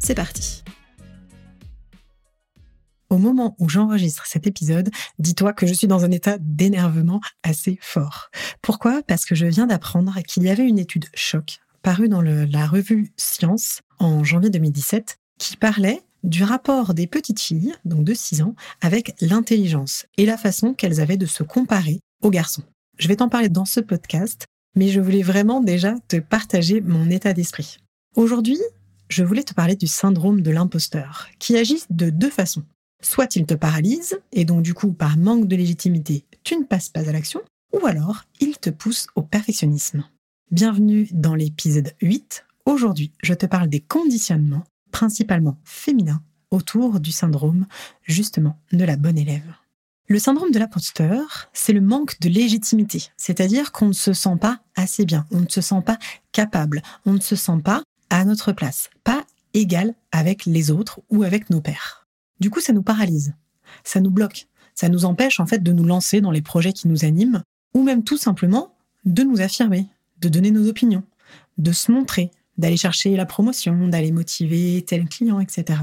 c'est parti au moment où j'enregistre cet épisode, dis-toi que je suis dans un état d'énervement assez fort. Pourquoi? Parce que je viens d'apprendre qu'il y avait une étude choc parue dans la revue Science en janvier 2017 qui parlait du rapport des petites filles, donc de 6 ans, avec l'intelligence et la façon qu'elles avaient de se comparer aux garçons. Je vais t'en parler dans ce podcast, mais je voulais vraiment déjà te partager mon état d'esprit. Aujourd'hui, je voulais te parler du syndrome de l'imposteur, qui agit de deux façons. Soit il te paralyse, et donc du coup, par manque de légitimité, tu ne passes pas à l'action, ou alors il te pousse au perfectionnisme. Bienvenue dans l'épisode 8. Aujourd'hui, je te parle des conditionnements, principalement féminins, autour du syndrome, justement, de la bonne élève. Le syndrome de l'imposteur, c'est le manque de légitimité, c'est-à-dire qu'on ne se sent pas assez bien, on ne se sent pas capable, on ne se sent pas à notre place, pas égal avec les autres ou avec nos pères. Du coup, ça nous paralyse, ça nous bloque, ça nous empêche en fait de nous lancer dans les projets qui nous animent, ou même tout simplement de nous affirmer, de donner nos opinions, de se montrer, d'aller chercher la promotion, d'aller motiver tel client, etc.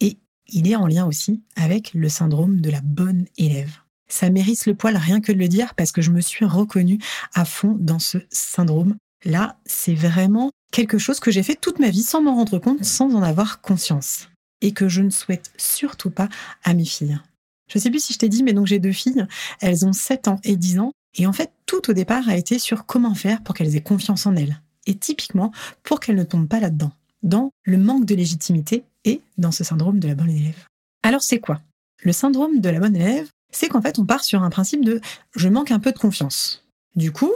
Et il est en lien aussi avec le syndrome de la bonne élève. Ça mérite le poil rien que de le dire parce que je me suis reconnue à fond dans ce syndrome. Là, c'est vraiment quelque chose que j'ai fait toute ma vie sans m'en rendre compte, sans en avoir conscience. Et que je ne souhaite surtout pas à mes filles. Je sais plus si je t'ai dit, mais donc j'ai deux filles. Elles ont 7 ans et 10 ans. Et en fait, tout au départ a été sur comment faire pour qu'elles aient confiance en elles. Et typiquement, pour qu'elles ne tombent pas là-dedans. Dans le manque de légitimité et dans ce syndrome de la bonne élève. Alors c'est quoi? Le syndrome de la bonne élève, c'est qu'en fait, on part sur un principe de je manque un peu de confiance. Du coup,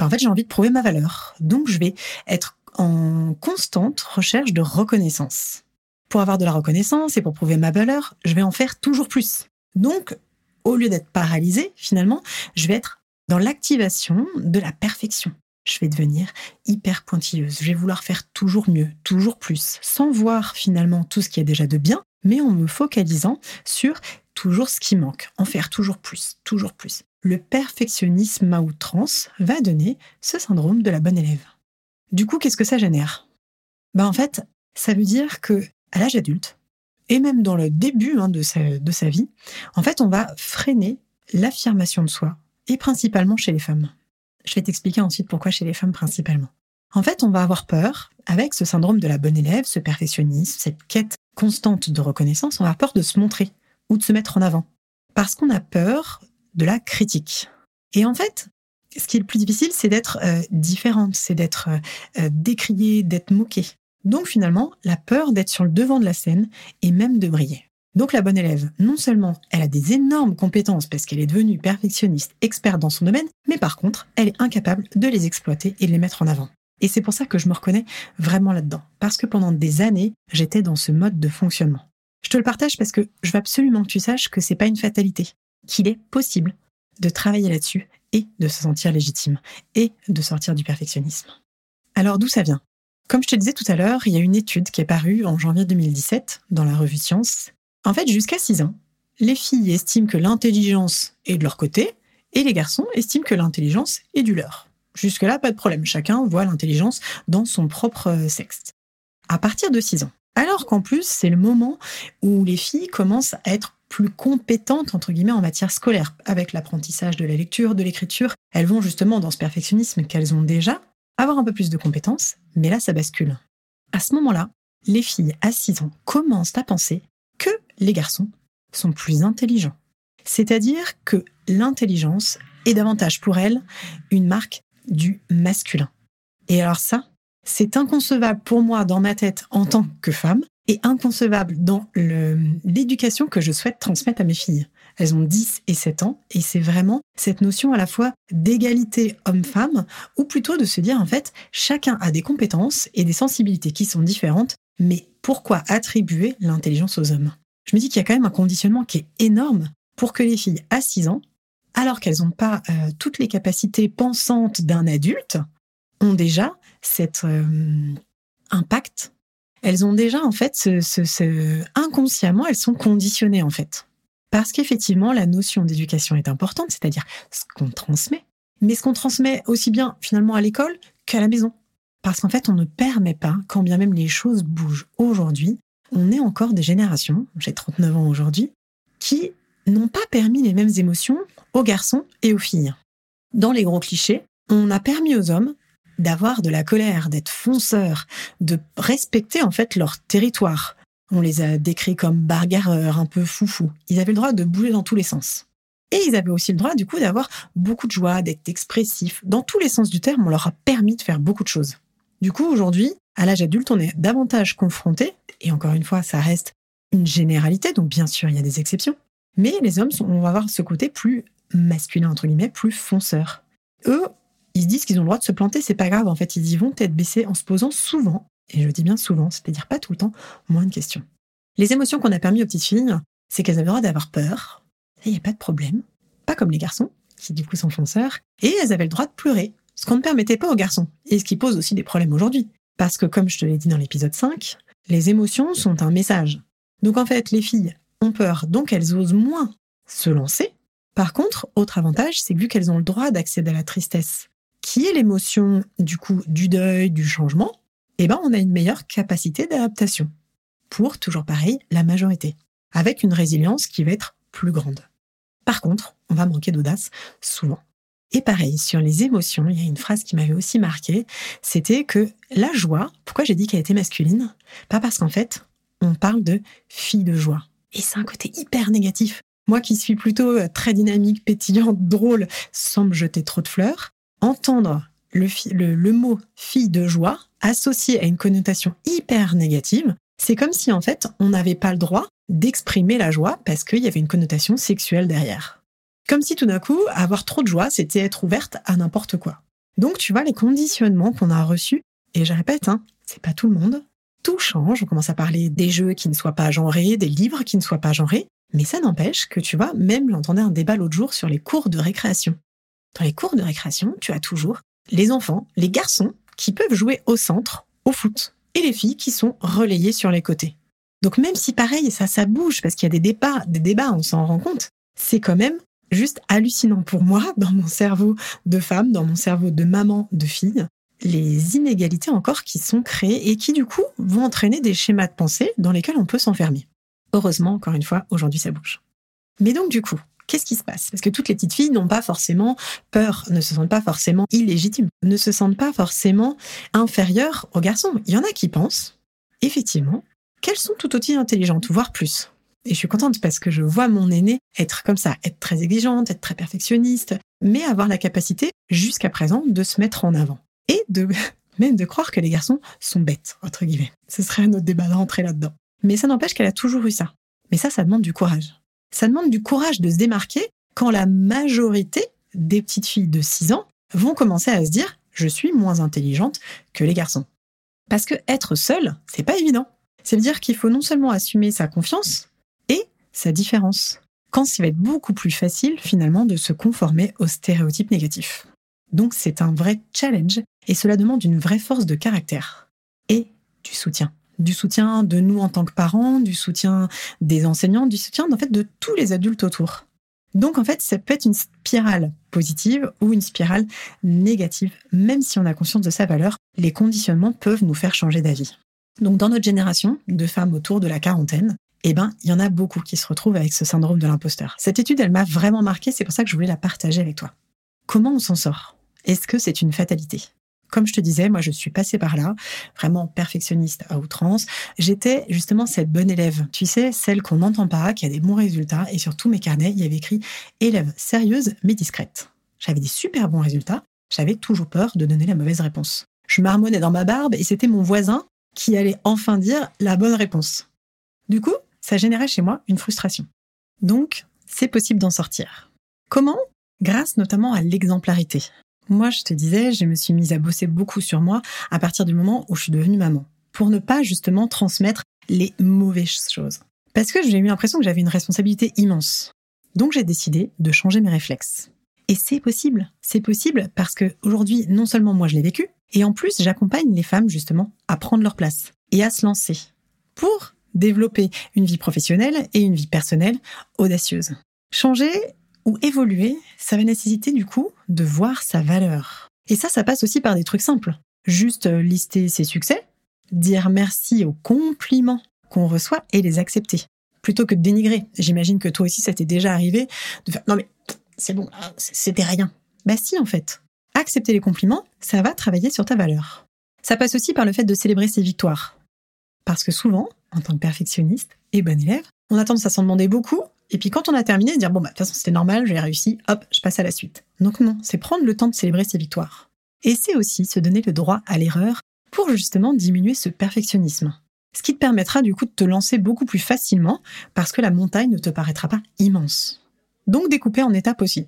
en fait, j'ai envie de prouver ma valeur. Donc, je vais être en constante recherche de reconnaissance. Pour avoir de la reconnaissance et pour prouver ma valeur, je vais en faire toujours plus. Donc, au lieu d'être paralysée, finalement, je vais être dans l'activation de la perfection. Je vais devenir hyper pointilleuse. Je vais vouloir faire toujours mieux, toujours plus, sans voir finalement tout ce qui est déjà de bien, mais en me focalisant sur toujours ce qui manque, en faire toujours plus, toujours plus. Le perfectionnisme à outrance va donner ce syndrome de la bonne élève. Du coup, qu'est-ce que ça génère? Ben, En fait, ça veut dire que à l'âge adulte, et même dans le début hein, de, sa, vie, en fait, on va freiner l'affirmation de soi, et principalement chez les femmes. Je vais t'expliquer ensuite pourquoi chez les femmes principalement. En fait, on va avoir peur, avec ce syndrome de la bonne élève, ce perfectionnisme, cette quête constante de reconnaissance, on va avoir peur de se montrer ou de se mettre en avant. Parce qu'on a peur de la critique. Et en fait, ce qui est le plus difficile, c'est d'être euh, différente, c'est d'être euh, euh, décriée, d'être moquée. Donc finalement, la peur d'être sur le devant de la scène et même de briller. Donc la bonne élève, non seulement elle a des énormes compétences parce qu'elle est devenue perfectionniste, experte dans son domaine, mais par contre, elle est incapable de les exploiter et de les mettre en avant. Et c'est pour ça que je me reconnais vraiment là-dedans. Parce que pendant des années, j'étais dans ce mode de fonctionnement. Je te le partage parce que je veux absolument que tu saches que c'est pas une fatalité, qu'il est possible de travailler là-dessus et de se sentir légitime et de sortir du perfectionnisme. Alors d'où ça vient? Comme je te disais tout à l'heure, il y a une étude qui est parue en janvier 2017 dans la revue Science. En fait, jusqu'à 6 ans, les filles estiment que l'intelligence est de leur côté et les garçons estiment que l'intelligence est du leur. Jusque-là, pas de problème, chacun voit l'intelligence dans son propre sexe. À partir de 6 ans, alors qu'en plus, c'est le moment où les filles commencent à être plus compétentes, entre guillemets, en matière scolaire, avec l'apprentissage de la lecture, de l'écriture. Elles vont justement dans ce perfectionnisme qu'elles ont déjà, avoir un peu plus de compétences, mais là, ça bascule. À ce moment-là, les filles à 6 ans commencent à penser que les garçons sont plus intelligents. C'est-à-dire que l'intelligence est davantage pour elles une marque du masculin. Et alors ça, c'est inconcevable pour moi dans ma tête en tant que femme et inconcevable dans l'éducation que je souhaite transmettre à mes filles. Elles ont 10 et 7 ans et c'est vraiment cette notion à la fois d'égalité homme-femme ou plutôt de se dire en fait chacun a des compétences et des sensibilités qui sont différentes mais pourquoi attribuer l'intelligence aux hommes? Je me dis qu'il y a quand même un conditionnement qui est énorme pour que les filles à 6 ans, alors qu'elles n'ont pas euh, toutes les capacités pensantes d'un adulte, ont déjà cet euh, impact. Elles ont déjà, en fait, ce, inconsciemment, elles sont conditionnées, en fait. Parce qu'effectivement, la notion d'éducation est importante, c'est-à-dire ce qu'on transmet, mais ce qu'on transmet aussi bien finalement à l'école qu'à la maison. Parce qu'en fait, on ne permet pas, quand bien même les choses bougent aujourd'hui, on est encore des générations, j'ai 39 ans aujourd'hui, qui n'ont pas permis les mêmes émotions aux garçons et aux filles. Dans les gros clichés, on a permis aux hommes d'avoir de la colère, d'être fonceurs, de respecter en fait leur territoire. On les a décrits comme bargareurs, un peu foufou. Ils avaient le droit de bouger dans tous les sens. Et ils avaient aussi le droit, du coup, d'avoir beaucoup de joie, d'être expressifs. Dans tous les sens du terme, on leur a permis de faire beaucoup de choses. Du coup, aujourd'hui, à l'âge adulte, on est davantage confronté, et encore une fois, ça reste une généralité, donc bien sûr, il y a des exceptions, mais les hommes, on va avoir ce côté plus masculin, entre guillemets, plus fonceur. Eux, ils se disent qu'ils ont le droit de se planter, c'est pas grave, en fait, ils y vont tête baissée en se posant souvent, et je dis bien souvent, c'est-à-dire pas tout le temps, moins de questions. Les émotions qu'on a permis aux petites filles, c'est qu'elles avaient le droit d'avoir peur, il n'y a pas de problème, pas comme les garçons, qui du coup sont fonceurs, et elles avaient le droit de pleurer, ce qu'on ne permettait pas aux garçons, et ce qui pose aussi des problèmes aujourd'hui. Parce que comme je te l'ai dit dans l'épisode 5, les émotions sont un message. Donc en fait, les filles ont peur, donc elles osent moins se lancer. Par contre, autre avantage, c'est que vu qu'elles ont le droit d'accéder à la tristesse, qui est l'émotion du coup du deuil, du changement, eh ben on a une meilleure capacité d'adaptation. Pour, toujours pareil, la majorité. Avec une résilience qui va être plus grande. Par contre, on va manquer d'audace souvent. Et pareil, sur les émotions, il y a une phrase qui m'avait aussi marqué, c'était que la joie, pourquoi j'ai dit qu'elle était masculine? Pas parce qu'en fait, on parle de fille de joie. Et c'est un côté hyper négatif. Moi qui suis plutôt euh, très dynamique, pétillante, drôle, sans me jeter trop de fleurs, entendre le, mot fille de joie associé à une connotation hyper négative, c'est comme si en fait on n'avait pas le droit d'exprimer la joie parce qu'il y avait une connotation sexuelle derrière. Comme si tout d'un coup, avoir trop de joie, c'était être ouverte à n'importe quoi. Donc, tu vois, les conditionnements qu'on a reçus, et je répète, hein, c'est pas tout le monde, tout change. On commence à parler des jeux qui ne soient pas genrés, des livres qui ne soient pas genrés, mais ça n'empêche que, tu vois, même j'entendais un débat l'autre jour sur les cours de récréation. Dans les cours de récréation, tu as toujours les enfants, les garçons, qui peuvent jouer au centre, au foot, et les filles qui sont relayées sur les côtés. Donc même si pareil, ça, ça bouge, parce qu'il y a des débats, des débats, on s'en rend compte, c'est quand même juste hallucinant pour moi, dans mon cerveau de femme, dans mon cerveau de maman, de fille, les inégalités encore qui sont créées et qui du coup vont entraîner des schémas de pensée dans lesquels on peut s'enfermer. Heureusement, encore une fois, aujourd'hui ça bouge. Mais donc du coup, qu'est-ce qui se passe? Parce que toutes les petites filles n'ont pas forcément peur, ne se sentent pas forcément illégitimes, ne se sentent pas forcément inférieures aux garçons. Il y en a qui pensent, effectivement, qu'elles sont tout aussi intelligentes, voire plus. Et je suis contente parce que je vois mon aîné être comme ça, être très exigeante, être très perfectionniste, mais avoir la capacité, jusqu'à présent, de se mettre en avant. Et de même de croire que les garçons sont bêtes, entre guillemets. Ce serait un autre débat d'entrer là-dedans. Mais ça n'empêche qu'elle a toujours eu ça. Mais ça, ça demande du courage. Ça demande du courage de se démarquer quand la majorité des petites filles de 6 ans vont commencer à se dire je suis moins intelligente que les garçons. Parce que être seule, c'est pas évident. Ça veut dire qu'il faut non seulement assumer sa confiance, sa différence. Quand il va être beaucoup plus facile finalement de se conformer aux stéréotypes négatifs. Donc c'est un vrai challenge et cela demande une vraie force de caractère et du soutien. Du soutien de nous en tant que parents, du soutien des enseignants, du soutien de tous les adultes autour. Donc en fait, ça peut être une spirale positive ou une spirale négative. Même si on a conscience de sa valeur, les conditionnements peuvent nous faire changer d'avis. Donc dans notre génération de femmes autour de la quarantaine, eh ben, il y en a beaucoup qui se retrouvent avec ce syndrome de l'imposteur. Cette étude, elle m'a vraiment marqué, c'est pour ça que je voulais la partager avec toi. Comment on s'en sort? Est-ce que c'est une fatalité? Comme je te disais, moi je suis passée par là, vraiment perfectionniste à outrance. J'étais justement cette bonne élève, tu sais, celle qu'on n'entend pas, qui a des bons résultats, et sur tous mes carnets, il y avait écrit élève sérieuse mais discrète. J'avais des super bons résultats, j'avais toujours peur de donner la mauvaise réponse. Je marmonnais dans ma barbe et c'était mon voisin qui allait enfin dire la bonne réponse. Du coup, ça générait chez moi une frustration. Donc, c'est possible d'en sortir. Comment? Grâce notamment à l'exemplarité. Moi, je te disais, je me suis mise à bosser beaucoup sur moi à partir du moment où je suis devenue maman, pour ne pas justement transmettre les mauvaises choses. Parce que j'ai eu l'impression que j'avais une responsabilité immense. Donc j'ai décidé de changer mes réflexes. Et c'est possible. C'est possible parce que aujourd'hui, non seulement moi je l'ai vécu, et en plus j'accompagne les femmes justement à prendre leur place et à se lancer pour développer une vie professionnelle et une vie personnelle audacieuse. Changer ou évoluer, ça va nécessiter du coup de voir sa valeur. Et ça, ça passe aussi par des trucs simples. Juste lister ses succès, dire merci aux compliments qu'on reçoit et les accepter. Plutôt que de dénigrer. J'imagine que toi aussi, ça t'est déjà arrivé de faire non mais c'est bon, c'était rien. Bah si, en fait. Accepter les compliments, ça va travailler sur ta valeur. Ça passe aussi par le fait de célébrer ses victoires. Parce que souvent, en tant que perfectionniste et bon élève, on a tendance à s'en demander beaucoup, et puis quand on a terminé, dire bon bah de toute façon c'était normal, j'ai réussi, hop, je passe à la suite. Donc non, c'est prendre le temps de célébrer ses victoires. Et c'est aussi se donner le droit à l'erreur pour justement diminuer ce perfectionnisme. Ce qui te permettra du coup de te lancer beaucoup plus facilement parce que la montagne ne te paraîtra pas immense. Donc découper en étapes aussi.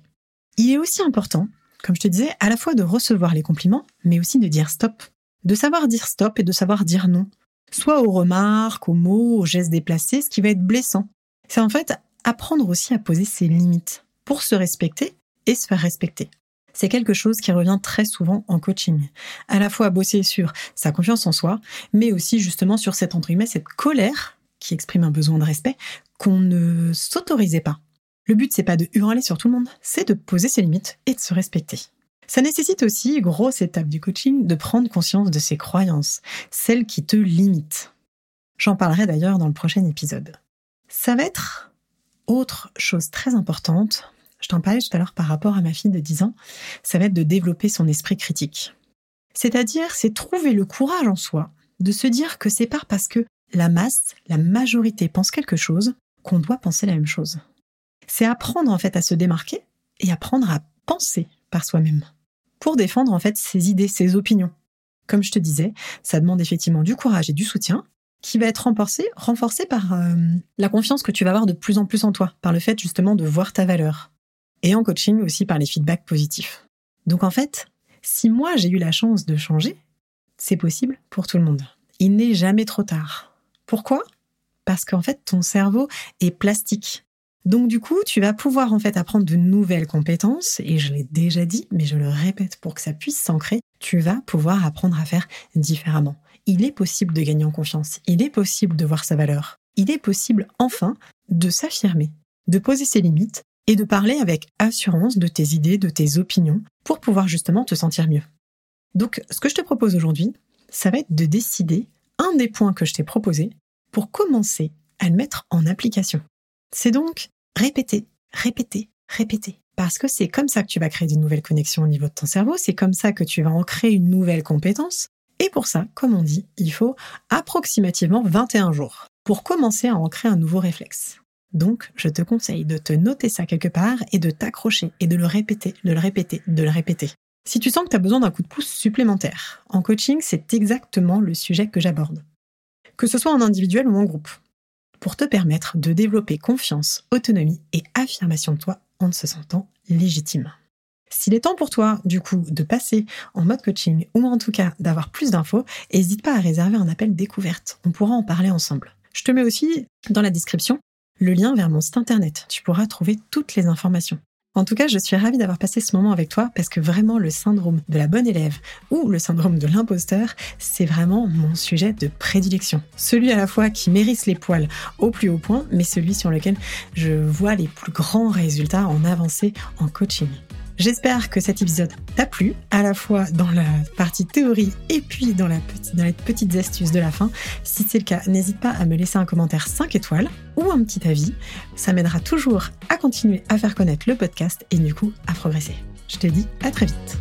Il est aussi important, comme je te disais, à la fois de recevoir les compliments, mais aussi de dire stop. De savoir dire stop et de savoir dire non. Soit aux remarques, aux mots, aux gestes déplacés, ce qui va être blessant. C'est en fait apprendre aussi à poser ses limites pour se respecter et se faire respecter. C'est quelque chose qui revient très souvent en coaching. À la fois bosser sur sa confiance en soi, mais aussi justement sur cette, entre guillemets, cette colère qui exprime un besoin de respect qu'on ne s'autorisait pas. Le but, c'est pas de hurler sur tout le monde, c'est de poser ses limites et de se respecter. Ça nécessite aussi, grosse étape du coaching, de prendre conscience de ses croyances, celles qui te limitent. J'en parlerai d'ailleurs dans le prochain épisode. Ça va être autre chose très importante, je t'en parlais tout à l'heure par rapport à ma fille de 10 ans, ça va être de développer son esprit critique. C'est-à-dire, c'est trouver le courage en soi de se dire que c'est pas parce que la masse, la majorité pense quelque chose qu'on doit penser la même chose. C'est apprendre en fait à se démarquer et apprendre à penser par soi-même pour défendre en fait ses idées, ses opinions. Comme je te disais, ça demande effectivement du courage et du soutien qui va être renforcé, renforcé par euh, la confiance que tu vas avoir de plus en plus en toi, par le fait justement de voir ta valeur. Et en coaching aussi par les feedbacks positifs. Donc en fait, si moi j'ai eu la chance de changer, c'est possible pour tout le monde. Il n'est jamais trop tard. Pourquoi? Parce qu'en fait, ton cerveau est plastique. Donc du coup, tu vas pouvoir en fait apprendre de nouvelles compétences, et je l'ai déjà dit, mais je le répète pour que ça puisse s'ancrer, tu vas pouvoir apprendre à faire différemment. Il est possible de gagner en confiance, il est possible de voir sa valeur, il est possible enfin de s'affirmer, de poser ses limites et de parler avec assurance de tes idées, de tes opinions, pour pouvoir justement te sentir mieux. Donc ce que je te propose aujourd'hui, ça va être de décider un des points que je t'ai proposé pour commencer à le mettre en application. C'est donc répéter, répéter, répéter. Parce que c'est comme ça que tu vas créer des nouvelles connexions au niveau de ton cerveau, c'est comme ça que tu vas en créer une nouvelle compétence. Et pour ça, comme on dit, il faut approximativement 21 jours pour commencer à en créer un nouveau réflexe. Donc, je te conseille de te noter ça quelque part et de t'accrocher et de le répéter, de le répéter, de le répéter. Si tu sens que tu as besoin d'un coup de pouce supplémentaire, en coaching, c'est exactement le sujet que j'aborde. Que ce soit en individuel ou en groupe pour te permettre de développer confiance, autonomie et affirmation de toi en se sentant légitime. S'il est temps pour toi, du coup, de passer en mode coaching ou en tout cas d'avoir plus d'infos, n'hésite pas à réserver un appel découverte. On pourra en parler ensemble. Je te mets aussi dans la description le lien vers mon site internet. Tu pourras trouver toutes les informations. En tout cas, je suis ravie d'avoir passé ce moment avec toi parce que vraiment le syndrome de la bonne élève ou le syndrome de l'imposteur, c'est vraiment mon sujet de prédilection. Celui à la fois qui mérite les poils au plus haut point, mais celui sur lequel je vois les plus grands résultats en avancée en coaching. J'espère que cet épisode t'a plu, à la fois dans la partie théorie et puis dans, les petites astuces de la fin. Si c'est le cas, n'hésite pas à me laisser un commentaire 5 étoiles ou un petit avis. Ça m'aidera toujours à continuer à faire connaître le podcast et du coup à progresser. Je te dis à très vite.